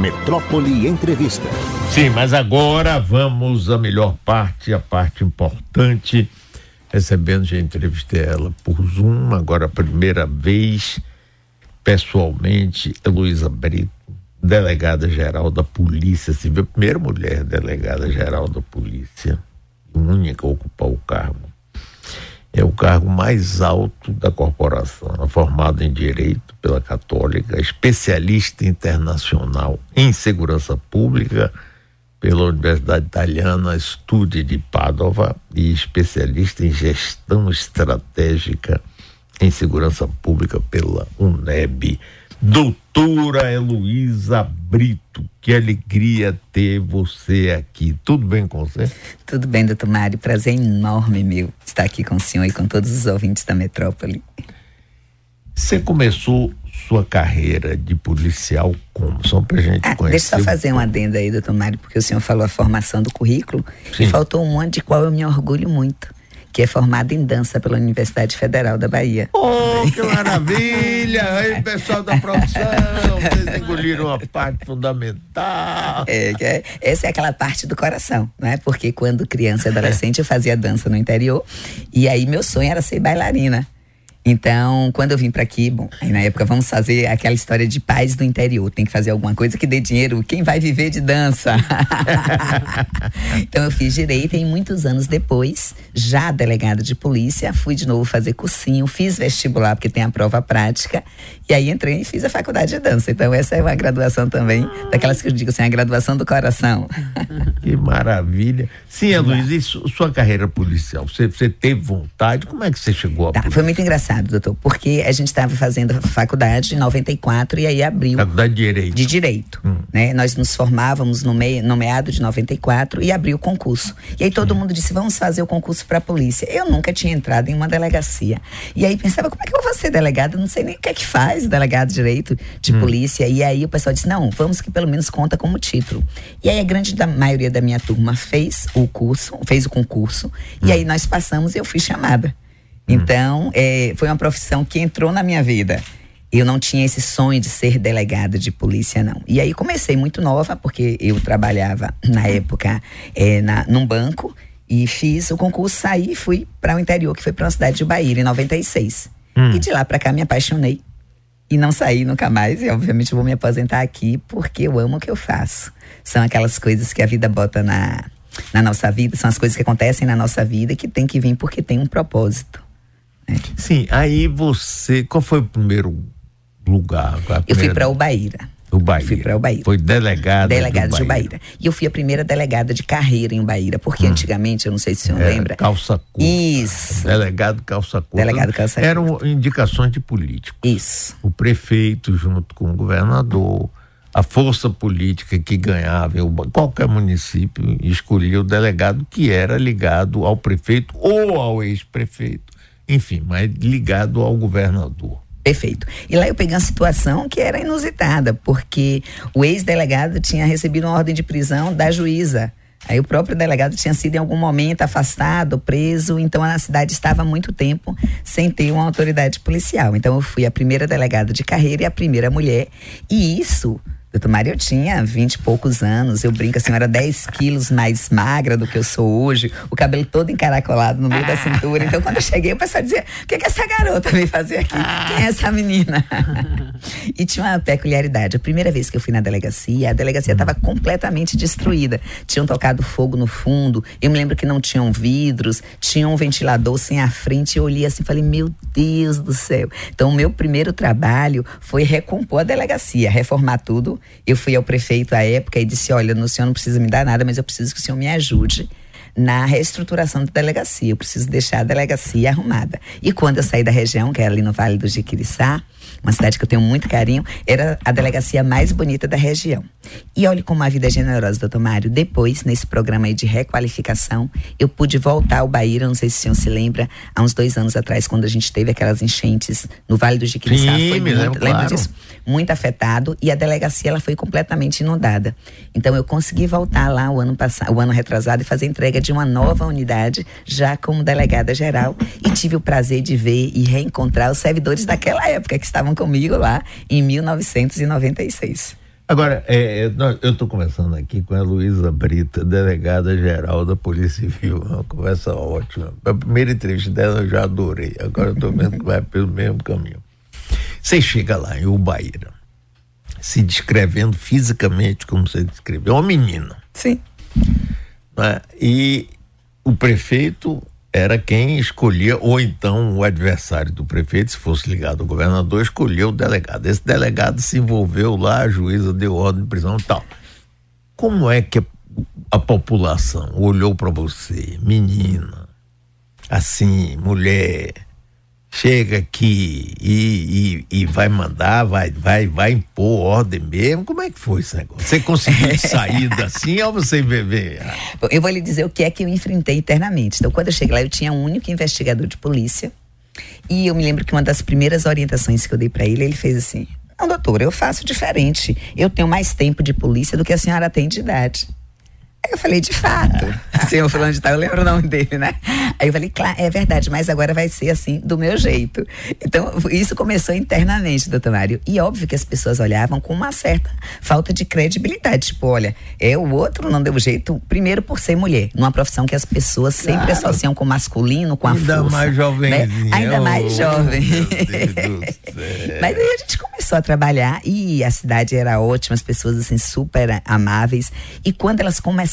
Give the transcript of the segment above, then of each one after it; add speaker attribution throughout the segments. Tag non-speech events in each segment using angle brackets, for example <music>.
Speaker 1: Metrópole Entrevista.
Speaker 2: Sim, mas agora vamos à melhor parte, a parte importante. Recebendo, já entrevistei ela por Zoom, agora a primeira vez, pessoalmente, Heloísa Brito, delegada-geral da Polícia Civil, primeira mulher delegada-geral da Polícia, única a ocupar o cargo é o cargo mais alto da corporação, formado em Direito pela Católica, especialista internacional em segurança pública pela Universidade Italiana Studi de Padova e especialista em gestão estratégica em segurança pública pela UNEB. Doutora Heloísa Brito, que alegria ter você aqui. Tudo bem com você?
Speaker 3: Tudo bem, doutor Mário. Prazer enorme meu estar aqui com o senhor e com todos os ouvintes da metrópole.
Speaker 2: Você começou sua carreira de policial como? Só pra gente ah, conhecer.
Speaker 3: Deixa eu só fazer um adendo aí, doutor Mário, porque o senhor falou a formação do currículo Sim. e faltou um monte de qual eu me orgulho muito que é formada em dança pela Universidade Federal da Bahia.
Speaker 2: Oh, que maravilha! Aí, pessoal da produção, vocês engoliram uma parte fundamental.
Speaker 3: É, é, essa é aquela parte do coração, né? Porque quando criança e adolescente eu fazia dança no interior e aí meu sonho era ser bailarina. Então, quando eu vim para aqui, bom, aí na época vamos fazer aquela história de pais do interior, tem que fazer alguma coisa que dê dinheiro, quem vai viver de dança? <laughs> então eu fiz direito e muitos anos depois, já delegada de polícia, fui de novo fazer cursinho, fiz vestibular porque tem a prova prática e aí entrei e fiz a faculdade de dança. Então essa é uma graduação também, daquelas que eu digo assim, a graduação do coração. <laughs>
Speaker 2: que maravilha. Sim, Luiz, e sua carreira policial, você, você teve vontade? Como é que você chegou a
Speaker 3: tá, Foi muito engraçado engraçado, doutor, porque a gente estava fazendo a faculdade em 94 e aí abriu.
Speaker 2: Faculdade de Direito.
Speaker 3: De Direito. Hum. Né? Nós nos formávamos no, meio, no meado de 94 e abriu o concurso. E aí todo hum. mundo disse: vamos fazer o concurso para a polícia. Eu nunca tinha entrado em uma delegacia. E aí pensava: como é que eu vou ser delegado? Não sei nem o que é que faz delegado de Direito de hum. polícia. E aí o pessoal disse: não, vamos que pelo menos conta como título. E aí a grande da maioria da minha turma fez o curso, fez o concurso. E hum. aí nós passamos e eu fui chamada. Hum. Então, é, foi uma profissão que entrou na minha vida. Eu não tinha esse sonho de ser delegada de polícia, não. E aí comecei muito nova, porque eu trabalhava na época é, na, num banco e fiz o concurso, saí e fui para o interior, que foi para uma cidade de Bahia, em 96. Hum. E de lá para cá me apaixonei. E não saí nunca mais, e obviamente vou me aposentar aqui, porque eu amo o que eu faço. São aquelas coisas que a vida bota na, na nossa vida, são as coisas que acontecem na nossa vida que tem que vir porque tem um propósito.
Speaker 2: Sim, aí você. Qual foi o primeiro lugar?
Speaker 3: Primeira... Eu fui para Ubaíra.
Speaker 2: Ubaíra.
Speaker 3: Fui para Ubaíra.
Speaker 2: Foi delegada.
Speaker 3: Delegada de Ubaíra. E eu fui a primeira delegada de carreira em Ubaíra, porque hum. antigamente, eu não sei se o senhor lembra.
Speaker 2: Calça curta.
Speaker 3: Isso.
Speaker 2: Delegado calça curta.
Speaker 3: Delegado calça curta.
Speaker 2: Eram indicações de político.
Speaker 3: Isso.
Speaker 2: O prefeito, junto com o governador, a força política que ganhava, qualquer município escolhia o delegado que era ligado ao prefeito ou ao ex-prefeito enfim, mas ligado ao governador.
Speaker 3: Perfeito. E lá eu peguei uma situação que era inusitada, porque o ex-delegado tinha recebido uma ordem de prisão da juíza. Aí o próprio delegado tinha sido em algum momento afastado, preso, então a cidade estava há muito tempo sem ter uma autoridade policial. Então eu fui a primeira delegada de carreira e a primeira mulher. E isso Doutor Mário, eu tinha vinte e poucos anos, eu brinco assim, eu era 10 quilos mais magra do que eu sou hoje, o cabelo todo encaracolado no meio da cintura. Então, quando eu cheguei, o pessoal dizia: o que, que essa garota veio fazer aqui? Quem é essa menina? e tinha uma peculiaridade. A primeira vez que eu fui na delegacia, a delegacia estava completamente destruída. Tinham tocado fogo no fundo, eu me lembro que não tinham vidros, tinha um ventilador sem a frente. Eu olhei assim e falei: meu Deus do céu. Então, o meu primeiro trabalho foi recompor a delegacia, reformar tudo eu fui ao prefeito à época e disse: Olha, o senhor não precisa me dar nada, mas eu preciso que o senhor me ajude na reestruturação da delegacia. Eu preciso deixar a delegacia arrumada. E quando eu saí da região, que era ali no Vale do Jiquiriçá, uma cidade que eu tenho muito carinho, era a delegacia mais bonita da região. E olhe como a vida é generosa, doutor Mário. Depois, nesse programa aí de requalificação, eu pude voltar ao Bahia, não sei se o senhor se lembra, há uns dois anos atrás, quando a gente teve aquelas enchentes no Vale do Jiquiriçá.
Speaker 2: Sim,
Speaker 3: foi
Speaker 2: muito, lembro, lembra claro. disso?
Speaker 3: Muito afetado e a delegacia ela foi completamente inundada. Então eu consegui voltar lá o ano passado, o ano retrasado e fazer entrega de uma nova unidade, já como delegada geral, e tive o prazer de ver e reencontrar os servidores daquela época que estavam comigo lá em 1996.
Speaker 2: Agora, é, é eu estou conversando aqui com a Luísa Brita, delegada geral da Polícia Civil. Uma conversa ótima. A primeira entrevista dela eu já adorei. Agora estou vendo que vai pelo mesmo caminho. Você chega lá em Ubaíra, se descrevendo fisicamente como você descreveu. É uma menina.
Speaker 3: Sim.
Speaker 2: Né? E o prefeito era quem escolhia, ou então o adversário do prefeito, se fosse ligado ao governador, escolheu o delegado. Esse delegado se envolveu lá, a juíza deu ordem de prisão e tal. Como é que a, a população olhou para você, menina, assim, mulher, chega aqui e, e, e, vai mandar, vai, vai, vai impor ordem mesmo? Como é que foi esse negócio? Você conseguiu <laughs> sair assim ou você beber?
Speaker 3: Eu vou lhe dizer o que é que eu enfrentei internamente. Então, quando eu cheguei lá, eu tinha um único investigador de polícia. E eu me lembro que uma das primeiras orientações que eu dei para ele, ele fez assim: Não, doutor, eu faço diferente. Eu tenho mais tempo de polícia do que a senhora tem de idade. Aí eu falei, de fato. Assim, o fulano de tal, eu lembro o nome dele, né? Aí eu falei, claro, é verdade, mas agora vai ser assim, do meu jeito. Então, isso começou internamente, doutor Mário. E óbvio que as pessoas olhavam com uma certa falta de credibilidade. Tipo, olha, é o outro não deu jeito, primeiro por ser mulher, numa profissão que as pessoas sempre claro. associam com masculino, com a
Speaker 2: Ainda
Speaker 3: força.
Speaker 2: mais jovem. Né?
Speaker 3: Ainda mais jovem. <laughs> mas aí a gente começou a trabalhar e a cidade era ótima, as pessoas assim super amáveis. E quando elas começaram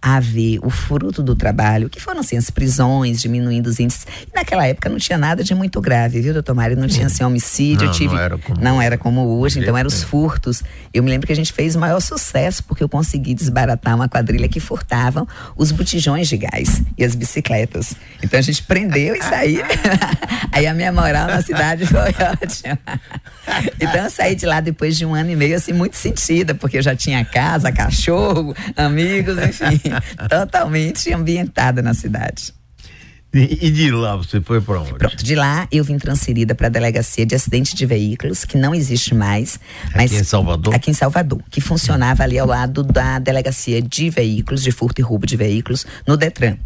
Speaker 3: a ver o fruto do trabalho, que foram assim as prisões, diminuindo os índices. E naquela época não tinha nada de muito grave, viu, doutor Mário? Não tinha assim homicídio,
Speaker 2: não,
Speaker 3: tive
Speaker 2: não era como,
Speaker 3: não era como hoje, então eram os furtos. Eu me lembro que a gente fez o maior sucesso porque eu consegui desbaratar uma quadrilha que furtavam os botijões de gás e as bicicletas. Então a gente prendeu e saiu. <laughs> Aí a minha moral na cidade foi ótima. Então eu saí de lá depois de um ano e meio, assim, muito sentida, porque eu já tinha casa, cachorro, amigos, enfim, <laughs> totalmente ambientada na cidade.
Speaker 2: E, de lá você foi para onde?
Speaker 3: Pronto, de lá eu vim transferida para a delegacia de acidente de veículos, que não existe mais.
Speaker 2: Aqui em Salvador?
Speaker 3: Aqui em Salvador, que funcionava ali ao lado da delegacia de veículos, de furto e roubo de veículos, no Detran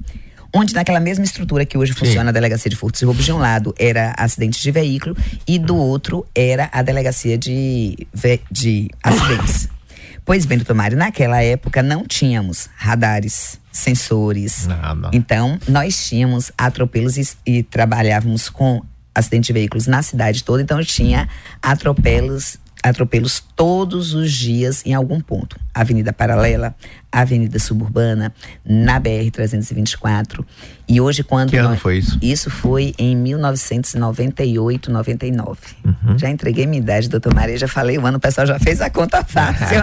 Speaker 3: onde naquela mesma estrutura que hoje Sim. funciona a delegacia de furtos e roubos de um lado era acidentes de veículo e do outro era a delegacia de, de acidentes. Pois bem, doutor Mário, naquela época não tínhamos radares, sensores.
Speaker 2: Nada.
Speaker 3: Então, nós tínhamos atropelos e, e trabalhávamos com acidentes de veículos na cidade toda, então tinha atropelos atropelos todos os dias em algum ponto. Avenida Paralela, Avenida Suburbana, na BR-324. E hoje, quando.
Speaker 2: Que ano foi isso?
Speaker 3: Isso foi em 1998, 99. Uhum. Já entreguei minha idade, doutor Maria, já falei o ano, o pessoal já fez a conta fácil.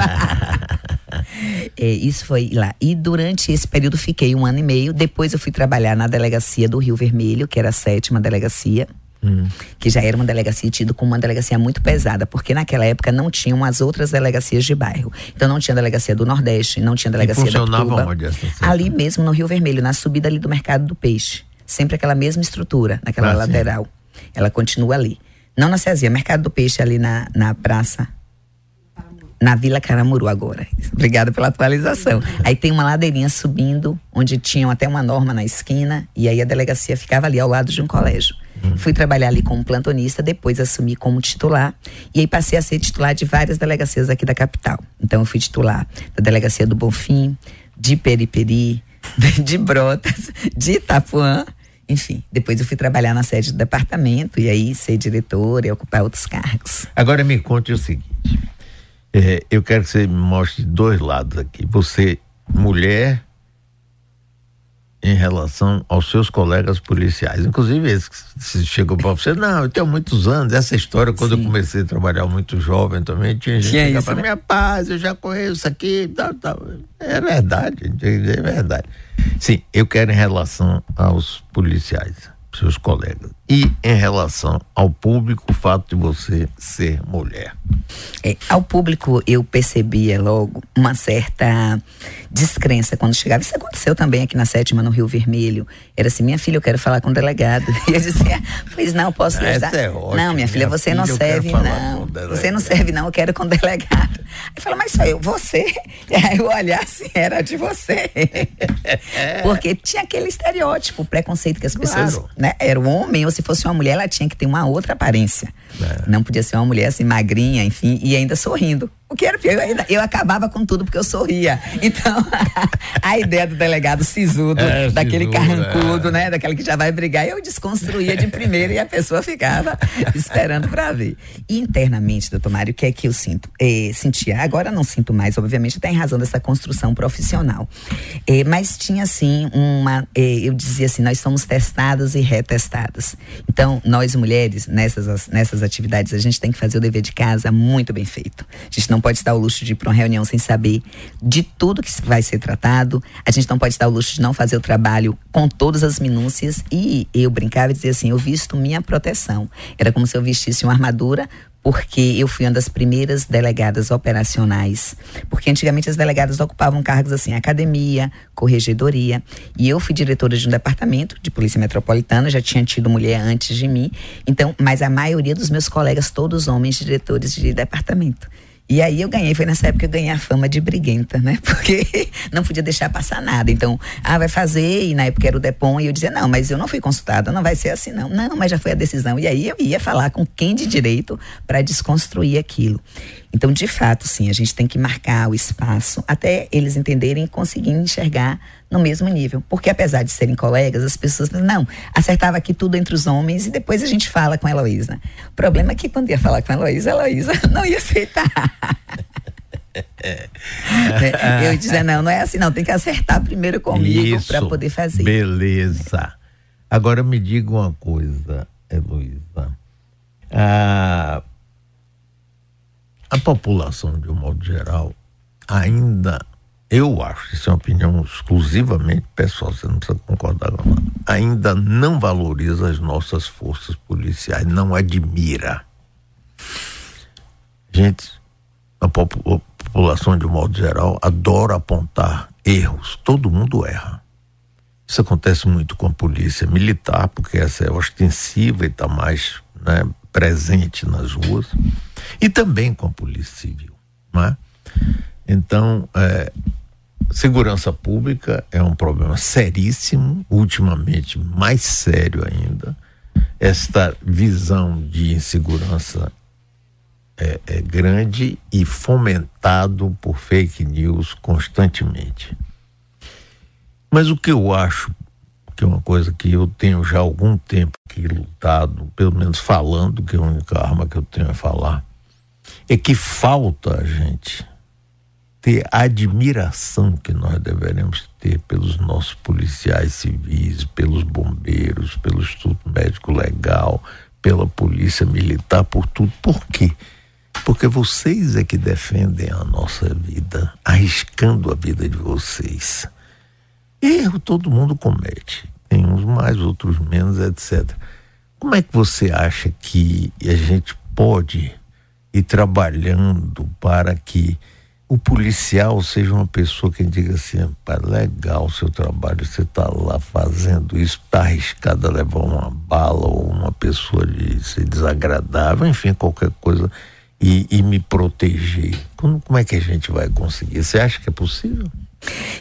Speaker 3: <laughs> é, isso foi lá. E durante esse período fiquei um ano e meio. Depois eu fui trabalhar na delegacia do Rio Vermelho, que era a sétima delegacia Hum. que já era uma delegacia tida como uma delegacia muito pesada, porque naquela época não tinham as outras delegacias de bairro. Então não tinha delegacia do Nordeste, não tinha delegacia
Speaker 2: e
Speaker 3: da Tuba.
Speaker 2: Onde
Speaker 3: ali mesmo no Rio Vermelho, na subida ali do Mercado do Peixe. Sempre aquela mesma estrutura, naquela ah, lateral. Sim. Ela continua ali. Não na Ceasia, Mercado do Peixe ali na, na praça na Vila Caramuru agora. Obrigada pela atualização. Aí tem uma ladeirinha subindo, onde tinham até uma norma na esquina, e aí a delegacia ficava ali ao lado de um colégio. Fui trabalhar ali como plantonista, depois assumi como titular. E aí passei a ser titular de várias delegacias aqui da capital. Então eu fui titular da delegacia do Bonfim, de Periperi, <laughs> de Brotas, de Itapuã. Enfim, depois eu fui trabalhar na sede do departamento e aí ser diretora e ocupar outros cargos.
Speaker 2: Agora me conte o seguinte: é, eu quero que você me mostre dois lados aqui. Você, mulher, em relação aos seus colegas policiais. Inclusive, esse que chegou para você, não, eu tenho mutos anos. Essa história, quando Sim. eu comecei a trabalhar muito jovem também, tinha gente tinha que para né? minha paz, eu já conheço aqui, tal, tal. É verdade, é verdade. Sim, eu quero em relação aos policiais seus colegas. E em relação ao público, o fato de você ser mulher?
Speaker 3: É, ao público, eu percebia logo uma certa descrença quando chegava. Isso aconteceu também aqui na sétima, no Rio Vermelho. Era assim: minha filha, eu quero falar com o delegado. <laughs> E eu dizia: pois não, posso lhe ajudar?
Speaker 2: É
Speaker 3: não, minha filha, você não serve, não. Você não serve, não, eu quero com o delegado. Aí fala: mas sou eu, você? Aí eu olhar assim, era de você. <laughs> Porque tinha aquele estereótipo, preconceito que as pessoas.
Speaker 2: Claro.
Speaker 3: Né, era o homem, ou se fosse uma mulher, ela tinha que ter uma outra aparência. É. Não podia ser uma mulher assim, magrinha, enfim, e ainda sorrindo O que era pior, eu, eu acabava com tudo porque eu sorria. Então, <laughs> a ideia do delegado sisudo, é, daquele sisudo, carrancudo, é. né? Daquele que já vai brigar, eu desconstruía de primeira e a pessoa ficava esperando para ver. E internamente, doutor Mário, o que é que eu sinto? É, sentia, agora não sinto mais, obviamente, até em razão dessa construção profissional. É, mas tinha, assim, uma. É, eu dizia assim: nós somos testados e retestados. Então, nós mulheres, nessas, nessas atividades, a gente tem que fazer o dever de casa muito bem feito. A gente não pode estar o luxo de ir para uma reunião sem saber de tudo que vai ser tratado. A gente não pode estar o luxo de não fazer o trabalho com todas as minúcias. E eu brincava e dizia assim: eu visto minha proteção. Era como se eu vestisse uma armadura porque eu fui uma das primeiras delegadas operacionais. Porque antigamente as delegadas ocupavam cargos assim, academia, corregedoria. E eu fui diretora de um departamento de polícia metropolitana, já tinha tido mulher antes de mim. Então, mas a maioria dos meus colegas, todos homens, diretores de departamento. E aí eu ganhei, foi nessa época que eu ganhei a fama de briguenta, né? <laughs> Porque não podia deixar passar nada. Então, ah, vai fazer, e na época era o Depon, e eu dizia, não, mas eu não fui consultada, não vai ser assim, não. Não, mas já foi a decisão. E aí eu ia falar com quem de direito para desconstruir aquilo. Então, de fato, sim, a gente tem que marcar o espaço até eles entenderem e conseguirem enxergar no mesmo nível. Porque apesar de serem colegas, as pessoas pensam, não, acertava aqui tudo entre os homens e depois a gente fala com a Heloísa. O problema é que quando ia falar com a Heloísa, a Heloísa <laughs> não ia aceitar. <laughs> É, eu dizia, não, não é assim, não, tem que acertar primeiro comigo para poder fazer.
Speaker 2: Beleza. Agora me diga uma coisa, Heloísa. Ah, a população, de um modo geral, ainda, eu acho, isso é uma opinião exclusivamente pessoal, você não precisa concordar com nada, ainda não valoriza as nossas forças policiais, não admira. Gente, a população, de um modo geral, adora apontar erros. Todo mundo erra. Isso acontece muito com a polícia militar, porque essa é ostensiva e está mais né, presente nas ruas e também com a Polícia Civil. Não é? Então, é, segurança pública é um problema seríssimo, ultimamente mais sério ainda. Esta visão de insegurança é, é grande e fomentado por fake news constantemente. Mas o que eu acho que é uma coisa que eu tenho já algum tempo que lutado, pelo menos falando, que é a única arma que eu tenho a falar, é que falta a gente ter a admiração que nós deveremos ter pelos nossos policiais civis, pelos bombeiros, pelo Instituto Médico Legal, pela Polícia Militar, por tudo. Por quê? Porque vocês é que defendem a nossa vida, arriscando a vida de vocês. Erro todo mundo comete, tem uns mais, outros menos, etc. Como é que você acha que a gente pode ir trabalhando para que o policial seja uma pessoa que diga assim, pá, legal o seu trabalho, você está lá fazendo isso, está arriscado a levar uma bala ou uma pessoa de ser desagradável, enfim, qualquer coisa, e, e me proteger. Como, como é que a gente vai conseguir? Você acha que é possível?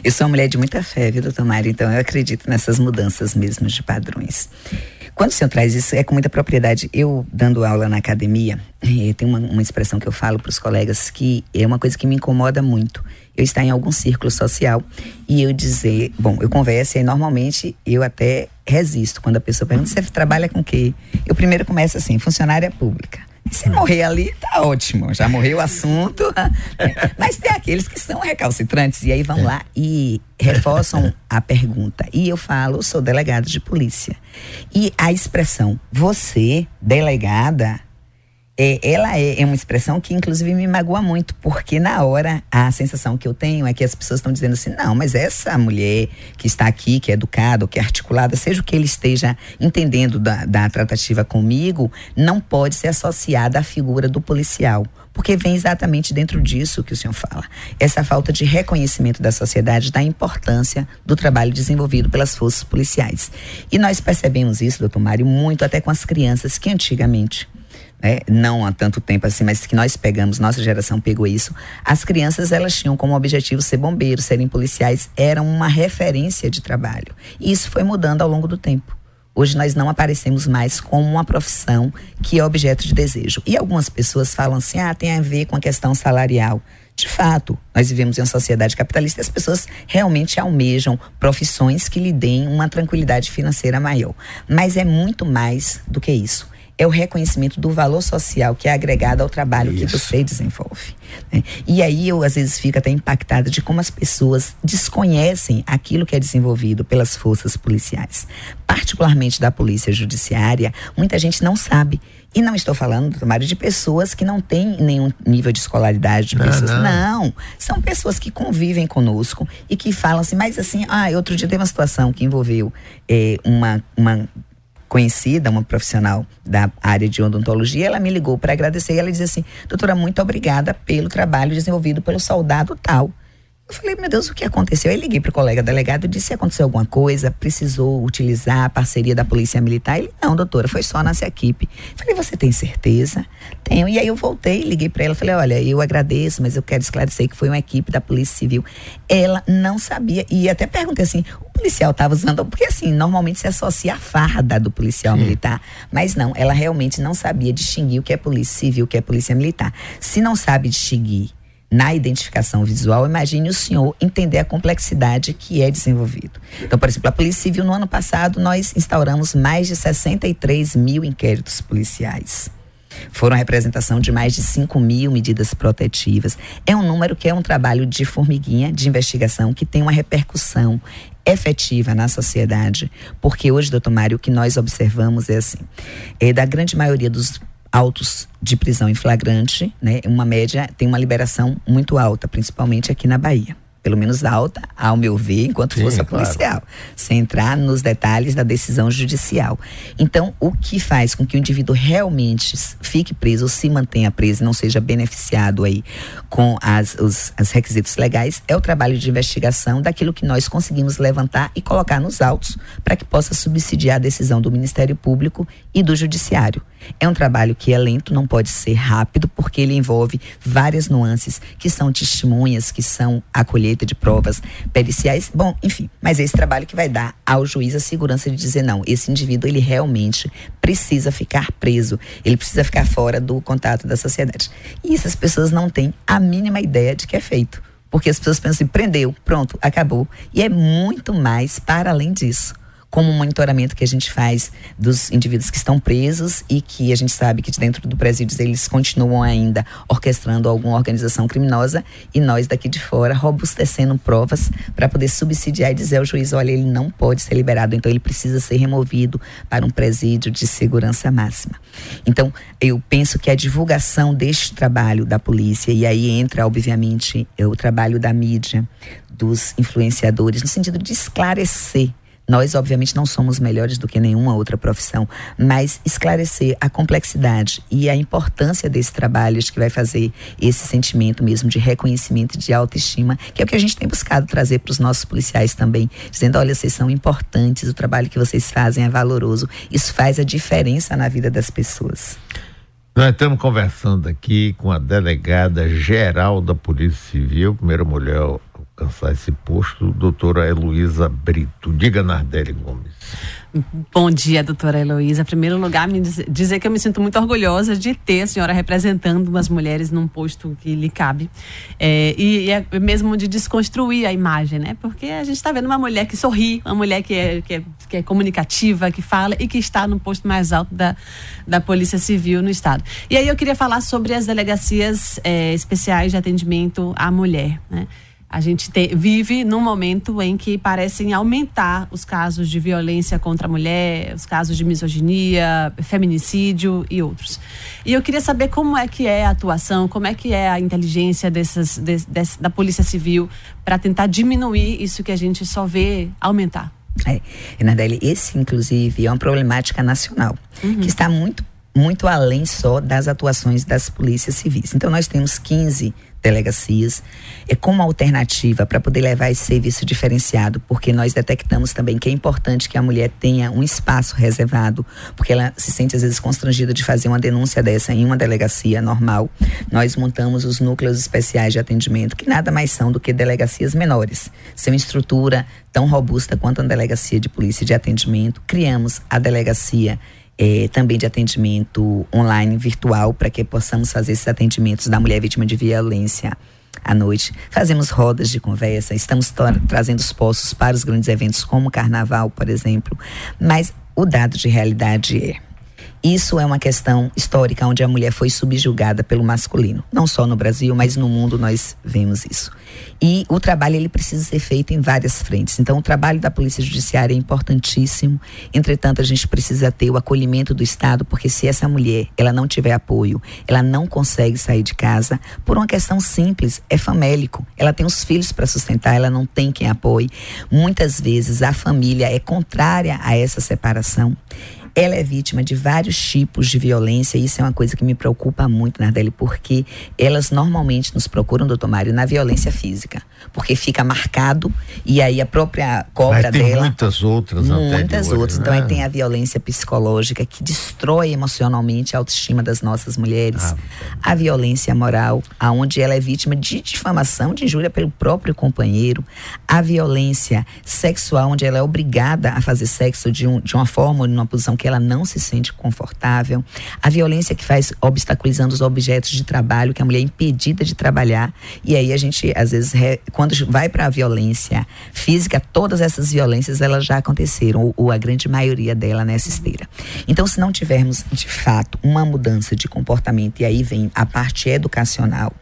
Speaker 3: Eu sou uma mulher de muita fé, viu, doutor Mário? Então eu acredito nessas mudanças mesmo de padrões. Quando o senhor traz isso, é com muita propriedade. Eu, dando aula na academia, eh, tem uma, uma expressão que eu falo para os colegas que é uma coisa que me incomoda muito. Eu estar em algum círculo social e eu dizer, bom, eu converso e normalmente eu até resisto quando a pessoa pergunta: você trabalha com o quê? Eu primeiro começo assim, funcionária pública. Se morrer ali, tá ótimo. Já morreu o assunto. Mas tem aqueles que são recalcitrantes e aí vão lá e reforçam a pergunta. E eu falo, sou delegado de polícia. E a expressão, você, delegada, é, ela é, é, uma expressão que inclusive me magoa muito, porque na hora a sensação que eu tenho é que as pessoas estão dizendo assim, não, mas essa mulher que está aqui, que é educada, que é articulada, seja o que ele esteja entendendo da, da tratativa comigo, não pode ser associada à figura do policial porque vem exatamente dentro disso que o senhor fala. Essa falta de reconhecimento da sociedade da importância do trabalho desenvolvido pelas forças policiais. E nós percebemos isso, doutor Mário, muito até com as crianças que antigamente né, não há tanto tempo assim, mas que nós pegamos, nossa geração pegou isso. As crianças elas tinham como objetivo ser bombeiros, serem policiais, eram uma referência de trabalho. E isso foi mudando ao longo do tempo. Hoje nós não aparecemos mais como uma profissão que é objeto de desejo. E algumas pessoas falam assim: ah, tem a ver com a questão salarial. De fato, nós vivemos em uma sociedade capitalista e as pessoas realmente almejam profissões que lhe deem uma tranquilidade financeira maior. Mas é muito mais do que isso é o reconhecimento do valor social que é agregado ao trabalho Isso. que você desenvolve. Né? E aí eu às vezes fico até impactada de como as pessoas desconhecem aquilo que é desenvolvido pelas forças policiais, particularmente da polícia judiciária. Muita gente não sabe. E não estou falando, Mário, de pessoas que não têm nenhum nível de escolaridade, de não, pessoas. Não. não. São pessoas que convivem conosco e que falam assim, mas assim, ah, outro dia teve uma situação que envolveu eh, uma, uma conhecida, uma profissional da área de odontologia, ela me ligou para agradecer e ela disse assim: doutora, muito obrigada pelo trabalho desenvolvido pelo soldado tal. Eu falei, meu Deus, o que aconteceu? Aí liguei para o colega delegado e disse se aconteceu alguma coisa, precisou utilizar a parceria da Polícia Militar. Ele, não, doutora, foi só nossa equipe. Eu falei, você tem certeza? Tenho. E aí eu voltei, liguei para ela, falei, olha, eu agradeço, mas eu quero esclarecer que foi uma equipe da Polícia Civil. Ela não sabia, e até perguntei assim, o policial estava usando, porque assim, normalmente se associa a farda do policial Sim. militar, mas não, ela realmente não sabia distinguir o que é Polícia Civil, o que é Polícia Militar. Se não sabe distinguir na identificação visual, imagine o senhor entender a complexidade que é desenvolvido. Então, por exemplo, a Polícia Civil, no ano passado, nós instauramos mais de 63 mil inquéritos policiais. Foram a representação de mais de 5 mil medidas protetivas. É um número que é um trabalho de formiguinha, de investigação, que tem uma repercussão efetiva na sociedade, porque hoje, doutor Mário, o que nós observamos é assim, é da grande maioria dos autos de prisão em flagrante, né? Uma média tem uma liberação muito alta, principalmente aqui na Bahia pelo menos alta, ao meu ver, enquanto Sim, força policial, claro. sem entrar nos detalhes da decisão judicial. Então, o que faz com que o indivíduo realmente fique preso ou se mantenha preso e não seja beneficiado aí com as, os as requisitos legais é o trabalho de investigação daquilo que nós conseguimos levantar e colocar nos autos para que possa subsidiar a decisão do Ministério Público e do Judiciário. É um trabalho que é lento, não pode ser rápido, porque ele envolve várias nuances que são testemunhas, que são a colheita de provas periciais. Bom, enfim, mas é esse trabalho que vai dar ao juiz a segurança de dizer não, esse indivíduo ele realmente precisa ficar preso, ele precisa ficar fora do contato da sociedade. E essas pessoas não têm a mínima ideia de que é feito. Porque as pessoas pensam assim, prendeu, pronto, acabou. E é muito mais para além disso como o monitoramento que a gente faz dos indivíduos que estão presos e que a gente sabe que dentro do presídio eles continuam ainda orquestrando alguma organização criminosa e nós daqui de fora robustecendo provas para poder subsidiar e dizer ao juiz, olha, ele não pode ser liberado, então ele precisa ser removido para um presídio de segurança máxima. Então, eu penso que a divulgação deste trabalho da polícia e aí entra obviamente o trabalho da mídia, dos influenciadores no sentido de esclarecer nós, obviamente, não somos melhores do que nenhuma outra profissão, mas esclarecer a complexidade e a importância desse trabalho, acho que vai fazer esse sentimento mesmo de reconhecimento e de autoestima, que é o que a gente tem buscado trazer para os nossos policiais também, dizendo: olha, vocês são importantes, o trabalho que vocês fazem é valoroso, isso faz a diferença na vida das pessoas.
Speaker 2: Nós estamos conversando aqui com a delegada geral da Polícia Civil, primeira mulher alcançar esse posto, doutora Heloísa Brito. Diga, Nardelli Gomes.
Speaker 4: Bom dia, doutora Heloísa. Em primeiro lugar, dizer que eu me sinto muito orgulhosa de ter a senhora representando as mulheres num posto que lhe cabe. É, e, e, é mesmo de desconstruir a imagem, né? Porque a gente está vendo uma mulher que sorri, uma mulher que é, que, é, que é comunicativa, que fala e que está no posto mais alto da, da Polícia Civil no Estado. E aí eu queria falar sobre as delegacias é, especiais de atendimento à mulher, né? A gente te, vive num momento em que parecem aumentar os casos de violência contra a mulher, os casos de misoginia, feminicídio e outros. E eu queria saber como é que é a atuação, como é que é a inteligência dessas, de, de, da Polícia Civil para tentar diminuir isso que a gente só vê aumentar.
Speaker 3: É, Renadele, esse inclusive é uma problemática nacional, uhum. que está muito muito além só das atuações das polícias civis. Então, nós temos 15 delegacias, é como alternativa para poder levar esse serviço diferenciado, porque nós detectamos também que é importante que a mulher tenha um espaço reservado, porque ela se sente às vezes constrangida de fazer uma denúncia dessa em uma delegacia normal. Nós montamos os núcleos especiais de atendimento, que nada mais são do que delegacias menores. São estrutura tão robusta quanto uma delegacia de polícia de atendimento. Criamos a delegacia é, também de atendimento online, virtual, para que possamos fazer esses atendimentos da mulher vítima de violência à noite. Fazemos rodas de conversa, estamos trazendo os postos para os grandes eventos, como o carnaval, por exemplo. Mas o dado de realidade é isso é uma questão histórica onde a mulher foi subjugada pelo masculino. Não só no Brasil, mas no mundo nós vemos isso. E o trabalho ele precisa ser feito em várias frentes. Então o trabalho da Polícia Judiciária é importantíssimo. Entretanto, a gente precisa ter o acolhimento do Estado, porque se essa mulher, ela não tiver apoio, ela não consegue sair de casa por uma questão simples, é famélico. Ela tem os filhos para sustentar, ela não tem quem apoie. Muitas vezes a família é contrária a essa separação ela é vítima de vários tipos de violência e isso é uma coisa que me preocupa muito, Nardelli, porque elas normalmente nos procuram, doutor Mário, na violência física. Porque fica marcado e aí a própria cobra
Speaker 2: Mas tem
Speaker 3: dela.
Speaker 2: Muitas outras
Speaker 3: Muitas outras.
Speaker 2: Né?
Speaker 3: Então aí tem a violência psicológica que destrói emocionalmente a autoestima das nossas mulheres. Ah. A violência moral, aonde ela é vítima de difamação, de injúria pelo próprio companheiro. A violência sexual, onde ela é obrigada a fazer sexo de, um, de uma forma ou numa posição que ela não se sente confortável, a violência que faz obstaculizando os objetos de trabalho, que a mulher é impedida de trabalhar. E aí a gente, às vezes, quando vai para a violência física, todas essas violências elas já aconteceram, ou, ou a grande maioria dela nessa esteira. Então, se não tivermos, de fato, uma mudança de comportamento, e aí vem a parte educacional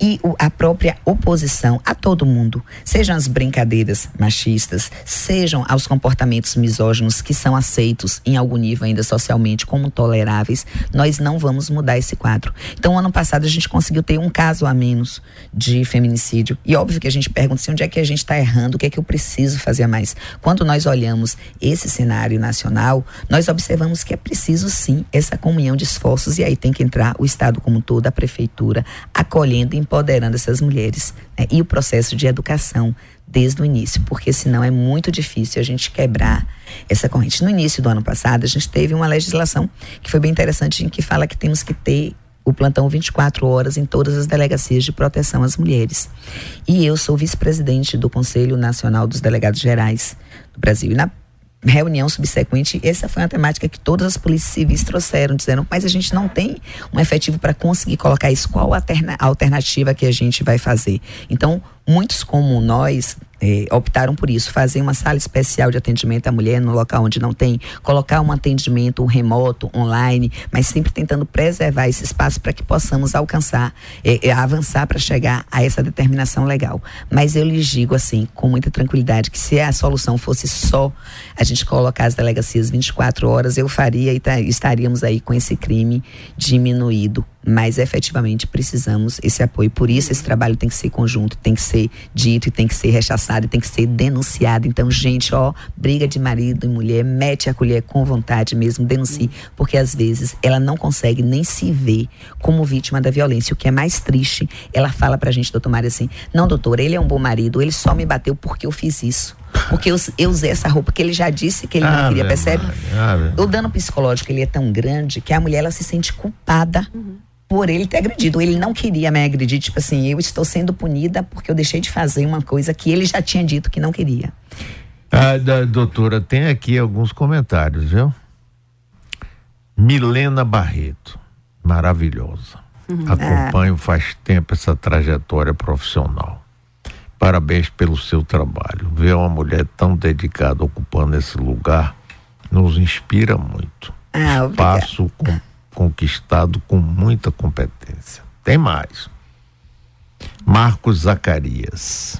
Speaker 3: e a própria oposição a todo mundo, sejam as brincadeiras machistas, sejam aos comportamentos misóginos que são aceitos em algum nível ainda socialmente como toleráveis, nós não vamos mudar esse quadro. Então, ano passado a gente conseguiu ter um caso a menos de feminicídio. E óbvio que a gente pergunta se onde é que a gente está errando, o que é que eu preciso fazer mais. Quando nós olhamos esse cenário nacional, nós observamos que é preciso sim essa comunhão de esforços e aí tem que entrar o Estado como todo, a prefeitura, acolhendo e empoderando essas mulheres. Né? E o processo de educação desde o início, porque senão é muito difícil a gente quebrar essa corrente. No início do ano passado, a gente teve uma legislação que foi bem interessante, em que fala que temos que ter o plantão 24 horas em todas as delegacias de proteção às mulheres. E eu sou vice-presidente do Conselho Nacional dos Delegados Gerais do Brasil. E na reunião subsequente, essa foi uma temática que todas as polícias civis trouxeram, dizendo, mas a gente não tem um efetivo para conseguir colocar isso, qual a alternativa que a gente vai fazer? Então, muitos como nós é, optaram por isso, fazer uma sala especial de atendimento à mulher no local onde não tem, colocar um atendimento remoto, online, mas sempre tentando preservar esse espaço para que possamos alcançar, é, é, avançar para chegar a essa determinação legal. Mas eu lhes digo assim, com muita tranquilidade, que se a solução fosse só a gente colocar as delegacias 24 horas, eu faria e estaríamos aí com esse crime diminuído mas efetivamente precisamos esse apoio. Por isso esse trabalho tem que ser conjunto, tem que ser dito e tem que ser rechaçado, e tem que ser denunciado. Então, gente, ó, briga de marido e mulher, mete a colher com vontade mesmo, denuncie, porque às vezes ela não consegue nem se ver como vítima da violência. O que é mais triste, ela fala pra gente, doutor Mário, assim: não, doutor, ele é um bom marido, ele só me bateu porque eu fiz isso porque eu, eu, usei essa roupa que ele já disse que ele ah, não queria, percebe? Ah, o dano psicológico ele é tão grande que a mulher ela se sente culpada uhum por ele ter agredido. Ele não queria me agredir, tipo assim, eu estou sendo punida porque eu deixei de fazer uma coisa que ele já tinha dito que não queria.
Speaker 2: Ah, da, doutora, tem aqui alguns comentários, viu? Milena Barreto, maravilhosa. Uhum. Acompanho faz tempo essa trajetória profissional. Parabéns pelo seu trabalho. Ver uma mulher tão dedicada ocupando esse lugar nos inspira muito. Ah, Espaço com conquistado com muita competência. Tem mais. Marcos Zacarias.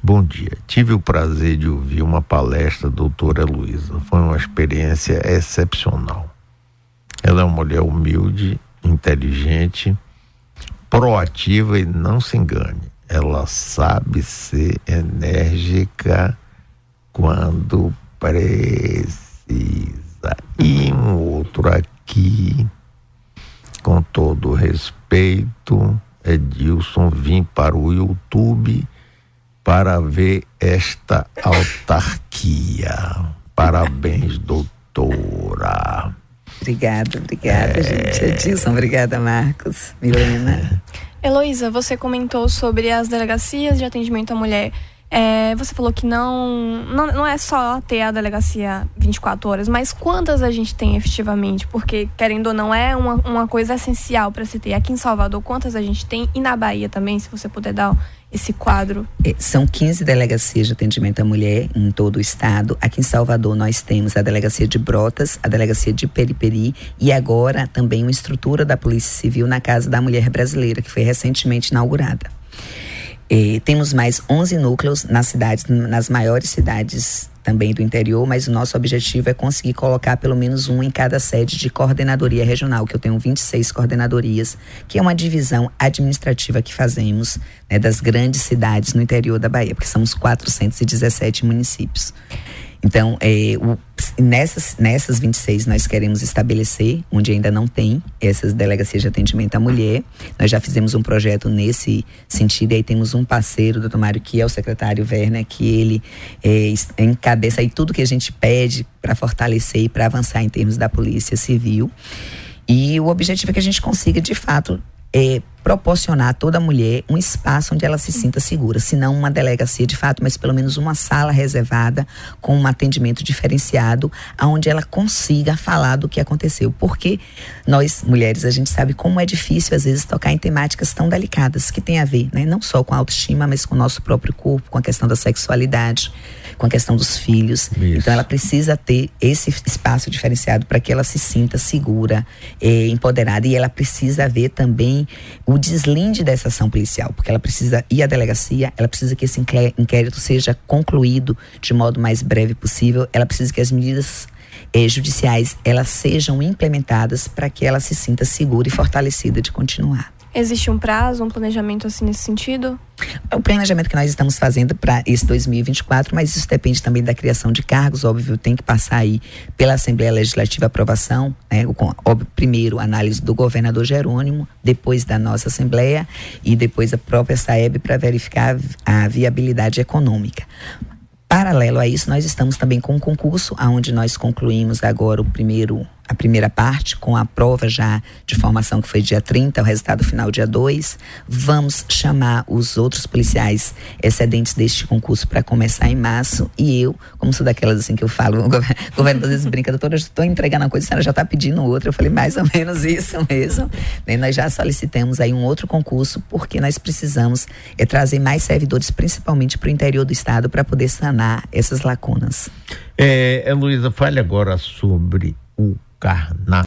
Speaker 2: Bom dia. Tive o prazer de ouvir uma palestra da doutora Luísa. Foi uma experiência excepcional. Ela é uma mulher humilde, inteligente, proativa e não se engane. Ela sabe ser enérgica quando precisa. E um outro aqui com todo respeito, Edilson, vim para o YouTube para ver esta autarquia. Parabéns, doutora.
Speaker 3: Obrigada, obrigada, é... gente. Edilson, obrigada, Marcos. Milena. <laughs>
Speaker 5: Heloísa, você comentou sobre as delegacias de atendimento à mulher. É, você falou que não, não, não é só ter a delegacia 24 horas, mas quantas a gente tem efetivamente? Porque, querendo ou não, é uma, uma coisa essencial para se ter. Aqui em Salvador, quantas a gente tem? E na Bahia também, se você puder dar esse quadro?
Speaker 3: É, são 15 delegacias de atendimento à mulher em todo o estado. Aqui em Salvador nós temos a delegacia de Brotas, a delegacia de Periperi e agora também uma estrutura da Polícia Civil na Casa da Mulher Brasileira, que foi recentemente inaugurada. É, temos mais 11 núcleos nas cidades, nas maiores cidades também do interior, mas o nosso objetivo é conseguir colocar pelo menos um em cada sede de coordenadoria regional, que eu tenho 26 coordenadorias, que é uma divisão administrativa que fazemos né, das grandes cidades no interior da Bahia, porque são os 417 municípios. Então, é, o, nessas, nessas 26 nós queremos estabelecer, onde ainda não tem, essas delegacias de atendimento à mulher. Nós já fizemos um projeto nesse sentido, e aí temos um parceiro, doutor Mário, que é o secretário Werner, que ele é, encabeça aí tudo que a gente pede para fortalecer e para avançar em termos da polícia civil. E o objetivo é que a gente consiga, de fato, é, proporcionar a toda mulher um espaço onde ela se sinta segura, se não uma delegacia de fato, mas pelo menos uma sala reservada com um atendimento diferenciado, aonde ela consiga falar do que aconteceu. Porque nós mulheres a gente sabe como é difícil às vezes tocar em temáticas tão delicadas que tem a ver, né, não só com a autoestima, mas com o nosso próprio corpo, com a questão da sexualidade com a questão dos filhos. Isso. Então ela precisa ter esse espaço diferenciado para que ela se sinta segura, eh, empoderada e ela precisa ver também o deslinde dessa ação policial, porque ela precisa ir à delegacia, ela precisa que esse inquérito seja concluído de modo mais breve possível, ela precisa que as medidas eh, judiciais elas sejam implementadas para que ela se sinta segura e fortalecida de continuar.
Speaker 5: Existe um prazo, um planejamento assim nesse sentido?
Speaker 3: O planejamento que nós estamos fazendo para esse 2024, mas isso depende também da criação de cargos, óbvio, tem que passar aí pela Assembleia Legislativa aprovação, né? Óbvio, primeiro análise do governador Jerônimo, depois da nossa Assembleia e depois a própria SAEB para verificar a viabilidade econômica. Paralelo a isso, nós estamos também com um concurso, onde nós concluímos agora o primeiro a primeira parte, com a prova já de formação que foi dia 30, o resultado final dia 2. Vamos chamar os outros policiais excedentes deste concurso para começar em março. E eu, como sou daquelas assim que eu falo, <laughs> o governo, às vezes brinca, doutora, estou entregando uma coisa, a senhora já está pedindo outra. Eu falei, mais ou menos isso mesmo. E nós já solicitamos aí um outro concurso, porque nós precisamos é, trazer mais servidores, principalmente para o interior do estado, para poder sanar essas lacunas.
Speaker 2: É, Luísa, fale agora sobre o carnaval.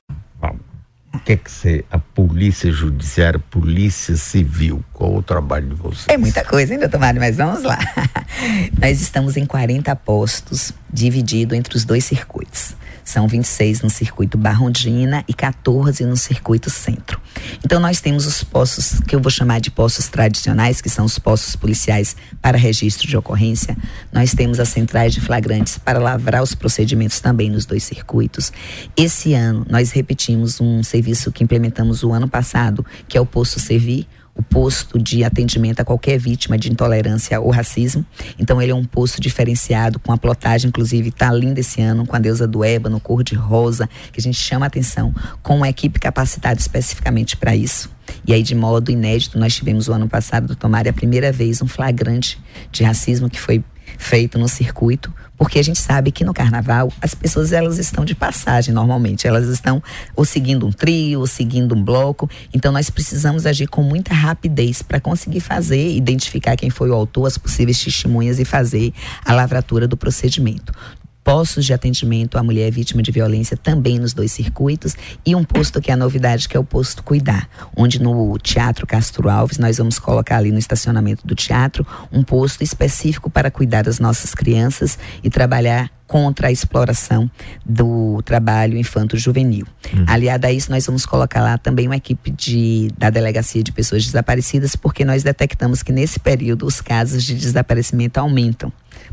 Speaker 2: O que é que você, a polícia judiciária, polícia civil, qual o trabalho de vocês?
Speaker 3: É muita coisa, ainda, Tomara, mas vamos lá. <laughs> Nós estamos em 40 postos, dividido entre os dois circuitos. São 26 no circuito Barrondina e 14 no circuito Centro. Então nós temos os postos que eu vou chamar de postos tradicionais, que são os postos policiais para registro de ocorrência. Nós temos as centrais de flagrantes para lavrar os procedimentos também nos dois circuitos. Esse ano nós repetimos um serviço que implementamos o ano passado, que é o posto Servir, o posto de atendimento a qualquer vítima de intolerância ou racismo. Então ele é um posto diferenciado, com a plotagem, inclusive, está linda esse ano, com a deusa do ébano, cor de rosa, que a gente chama a atenção, com uma equipe capacitada especificamente para isso. E aí, de modo inédito, nós tivemos o ano passado, do Tomar, a primeira vez um flagrante de racismo que foi feito no circuito, porque a gente sabe que no carnaval as pessoas elas estão de passagem normalmente, elas estão ou seguindo um trio, ou seguindo um bloco, então nós precisamos agir com muita rapidez para conseguir fazer, identificar quem foi o autor, as possíveis testemunhas e fazer a lavratura do procedimento postos de atendimento à mulher vítima de violência também nos dois circuitos e um posto que é a novidade que é o posto Cuidar, onde no Teatro Castro Alves nós vamos colocar ali no estacionamento do teatro um posto específico para cuidar das nossas crianças e trabalhar contra a exploração do trabalho infanto-juvenil. Uhum. Aliado a isso, nós vamos colocar lá também uma equipe de, da Delegacia de Pessoas Desaparecidas, porque nós detectamos que nesse período os casos de desaparecimento aumentam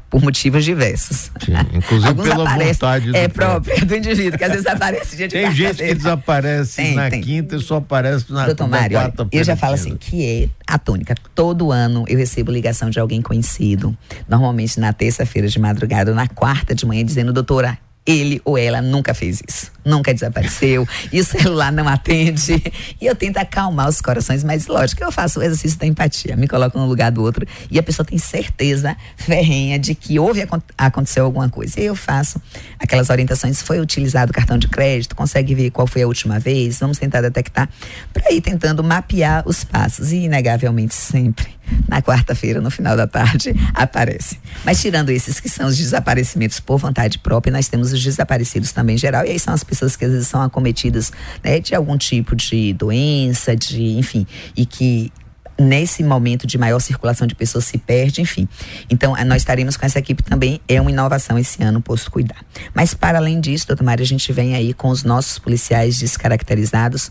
Speaker 3: por motivos diversos.
Speaker 2: Sim, inclusive Alguns pela vontade
Speaker 3: do É própria do indivíduo, que às vezes aparece dia de
Speaker 2: Tem gente que desaparece tem, na tem. quinta e só aparece na, Doutor Mário, quarta
Speaker 3: Eu já falo assim, que é a tônica. Todo ano eu recebo ligação de alguém conhecido, normalmente na terça-feira de madrugada ou na quarta de manhã, dizendo, doutora, ele ou ela nunca fez isso, nunca desapareceu, e o celular não atende. <laughs> E eu tento acalmar os corações, mas lógico eu faço o exercício da empatia, me coloco no lugar do outro e a pessoa tem certeza ferrenha de que houve aconteceu alguma coisa. E eu faço aquelas orientações, foi utilizado o cartão de crédito, consegue ver qual foi a última vez, vamos tentar detectar, para ir tentando mapear os passos. E inegavelmente sempre na quarta-feira, no final da tarde, aparece. Mas tirando esses que são os desaparecimentos por vontade própria, nós temos os desaparecidos também em geral, e aí são as pessoas que às vezes são acometidas né, de algum tipo de doença, de, enfim, e que nesse momento de maior circulação de pessoas se perde, enfim. Então, nós estaremos com essa equipe também, é uma inovação esse ano, posto cuidar. Mas, para além disso, doutor Mário, a gente vem aí com os nossos policiais descaracterizados,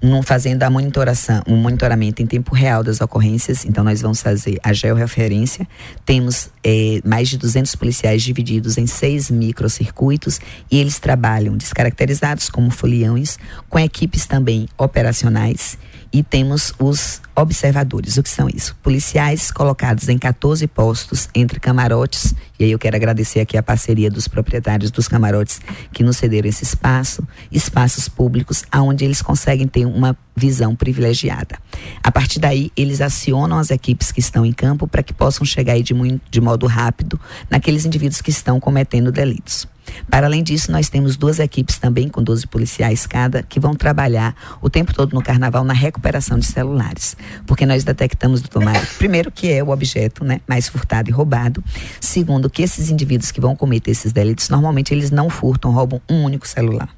Speaker 3: num, fazendo a monitoração, um monitoramento em tempo real das ocorrências. Então, nós vamos fazer a georreferência. Temos é, mais de 200 policiais divididos em seis microcircuitos e eles trabalham descaracterizados como foliões, com equipes também operacionais e temos os observadores. O que são isso? Policiais colocados em 14 postos entre camarotes, e aí eu quero agradecer aqui a parceria dos proprietários dos camarotes que nos cederam esse espaço, espaços públicos, aonde eles conseguem ter uma visão privilegiada. A partir daí, eles acionam as equipes que estão em campo para que possam chegar aí de, muito, de modo rápido naqueles indivíduos que estão cometendo delitos. Para além disso, nós temos duas equipes também, com 12 policiais cada, que vão trabalhar o tempo todo no carnaval na recuperação de celulares. Porque nós detectamos, doutor Mário, primeiro, que é o objeto né, mais furtado e roubado. Segundo, que esses indivíduos que vão cometer esses delitos, normalmente eles não furtam, roubam um único celular.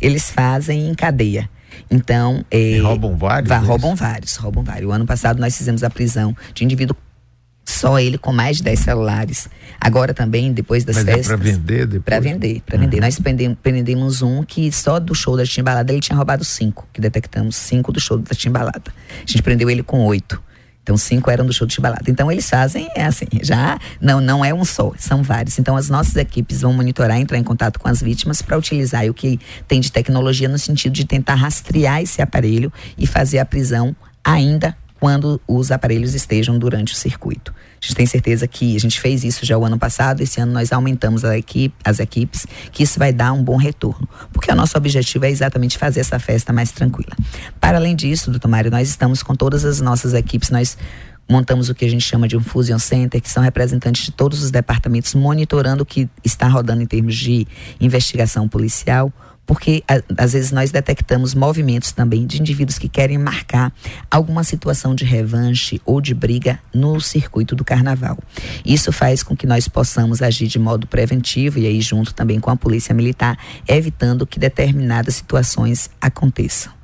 Speaker 3: Eles fazem em cadeia. Então,
Speaker 2: é, roubam vários?
Speaker 3: Vá, roubam vários, roubam vários. O ano passado nós fizemos a prisão de indivíduo só ele com mais de 10 celulares. Agora também, depois das
Speaker 2: Mas
Speaker 3: festas.
Speaker 2: É para vender depois?
Speaker 3: Para vender, para uhum. vender. Nós prendemos, prendemos um que só do show da Timbalada ele tinha roubado cinco, que detectamos cinco do show da Timbalada. A gente prendeu ele com oito. Então, cinco eram do show de Timbalada. Então, eles fazem, é assim, já não, não é um só, são vários. Então, as nossas equipes vão monitorar, entrar em contato com as vítimas para utilizar o que tem de tecnologia no sentido de tentar rastrear esse aparelho e fazer a prisão ainda quando os aparelhos estejam durante o circuito. A gente tem certeza que a gente fez isso já o ano passado, esse ano nós aumentamos equipe, as equipes, que isso vai dar um bom retorno. Porque o nosso objetivo é exatamente fazer essa festa mais tranquila. Para além disso, doutor Mário, nós estamos com todas as nossas equipes, nós montamos o que a gente chama de um Fusion Center, que são representantes de todos os departamentos monitorando o que está rodando em termos de investigação policial, porque a, às vezes nós detectamos movimentos também de indivíduos que querem marcar alguma situação de revanche ou de briga no circuito do carnaval. Isso faz com que nós possamos agir de modo preventivo e aí junto também com a polícia militar, evitando que determinadas situações aconteçam.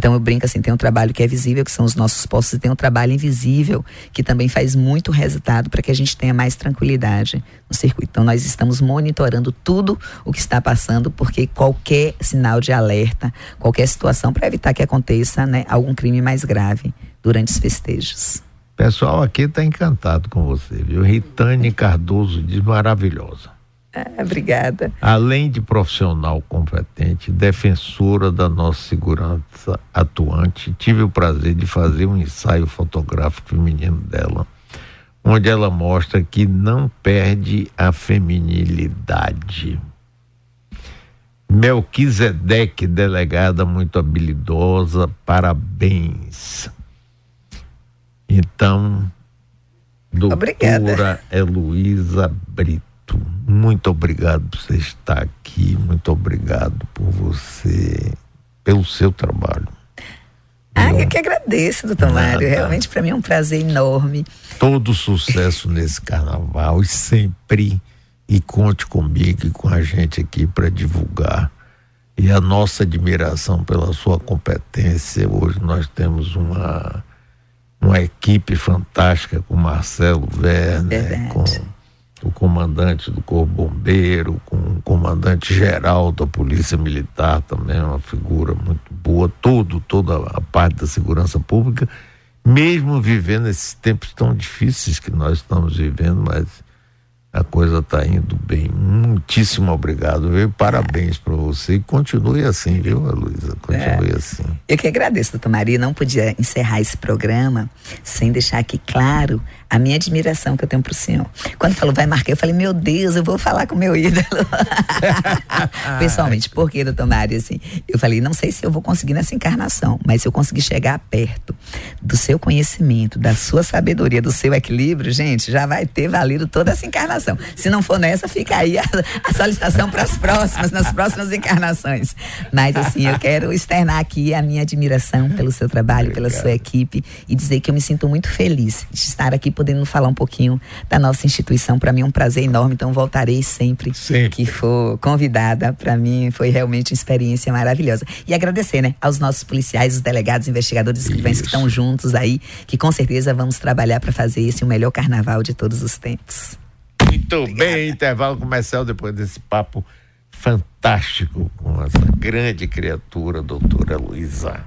Speaker 3: Então eu brinco assim, tem um trabalho que é visível, que são os nossos postos, e tem um trabalho invisível, que também faz muito resultado para que a gente tenha mais tranquilidade no circuito. Então nós estamos monitorando tudo o que está passando, porque qualquer sinal de alerta, qualquer situação para evitar que aconteça né, algum crime mais grave durante os festejos.
Speaker 2: Pessoal aqui está encantado com você, viu? Ritane Cardoso diz maravilhosa.
Speaker 3: Ah, obrigada.
Speaker 2: Além de profissional competente, defensora da nossa segurança atuante, tive o prazer de fazer um ensaio fotográfico feminino dela, onde ela mostra que não perde a feminilidade. Melquisedeque, delegada muito habilidosa, parabéns. Então, doutora Obrigada. Heloísa Brito muito obrigado por você estar aqui, muito obrigado por você, pelo seu trabalho.
Speaker 3: Ah, eu que agradeço, doutor Mário. Realmente para mim é um prazer enorme.
Speaker 2: Todo sucesso <laughs> nesse carnaval e sempre e conte comigo e com a gente aqui para divulgar. E a nossa admiração pela sua competência. Hoje nós temos uma uma equipe fantástica com Marcelo Werner, com o comandante do Corpo Bombeiro, com o comandante geral da Polícia Militar também, uma figura muito boa, todo, toda a parte da segurança pública, mesmo vivendo esses tempos tão difíceis que nós estamos vivendo, mas a coisa está indo bem. Muitíssimo obrigado, viu? Parabéns para você e continue assim, viu, Luísa? Continue é. assim.
Speaker 3: Eu que agradeço, doutor Maria. Não podia encerrar esse programa sem deixar aqui claro a minha admiração que eu tenho pro senhor. Quando falou vai marcar, eu falei, meu Deus, eu vou falar com meu ídolo. <laughs> Pessoalmente, porque, doutor Mário, assim, eu falei, não sei se eu vou conseguir nessa encarnação, mas se eu conseguir chegar perto do seu conhecimento, da sua sabedoria, do seu equilíbrio, gente, já vai ter valido toda essa encarnação. Se não for nessa, fica aí a, a solicitação para as próximas, nas próximas encarnações. Mas, assim, eu quero externar aqui a minha admiração pelo seu trabalho, Obrigado. pela sua equipe e dizer que eu me sinto muito feliz de estar aqui podendo falar um pouquinho da nossa instituição. Para mim é um prazer enorme, então voltarei sempre, sempre. que for convidada. Para mim foi realmente uma experiência maravilhosa. E agradecer, né, aos nossos policiais, os delegados, investigadores, escrivães que estão juntos aí, que com certeza vamos trabalhar para fazer esse o melhor carnaval de todos os tempos.
Speaker 2: Muito Obrigada. bem, intervalo comercial depois desse papo fantástico com essa grande criatura, doutora Luísa.